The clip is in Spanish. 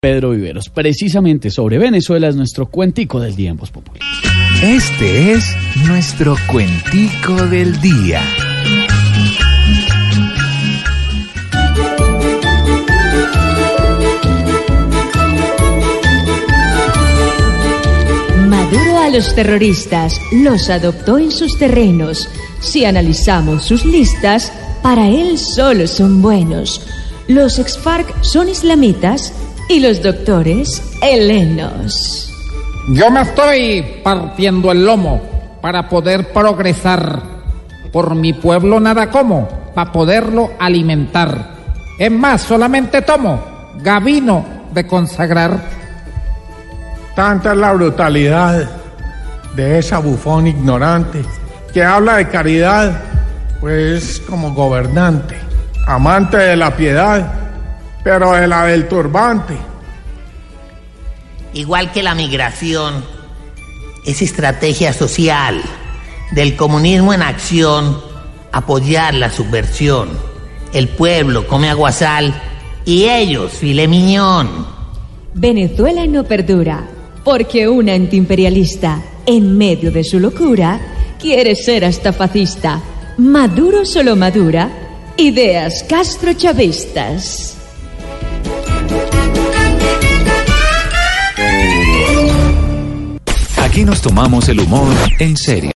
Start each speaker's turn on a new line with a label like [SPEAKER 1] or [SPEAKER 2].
[SPEAKER 1] Pedro Viveros. Precisamente sobre Venezuela es nuestro cuentico del día en Voz Popular.
[SPEAKER 2] Este es nuestro cuentico del día.
[SPEAKER 3] Maduro a los terroristas los adoptó en sus terrenos. Si analizamos sus listas, para él solo son buenos. Los ex-FARC son islamitas y los doctores helenos.
[SPEAKER 4] Yo me estoy partiendo el lomo para poder progresar. Por mi pueblo nada como, para poderlo alimentar. Es más, solamente tomo gavino de consagrar.
[SPEAKER 5] Tanta es la brutalidad de esa bufón ignorante que habla de caridad, pues como gobernante, amante de la piedad, pero de la del turbante.
[SPEAKER 6] Igual que la migración, es estrategia social del comunismo en acción apoyar la subversión. El pueblo come aguasal y ellos file miñón.
[SPEAKER 3] Venezuela no perdura porque un antiimperialista, en medio de su locura, quiere ser hasta fascista. Maduro solo madura ideas castrochavistas.
[SPEAKER 2] Aquí nos tomamos el humor en serio.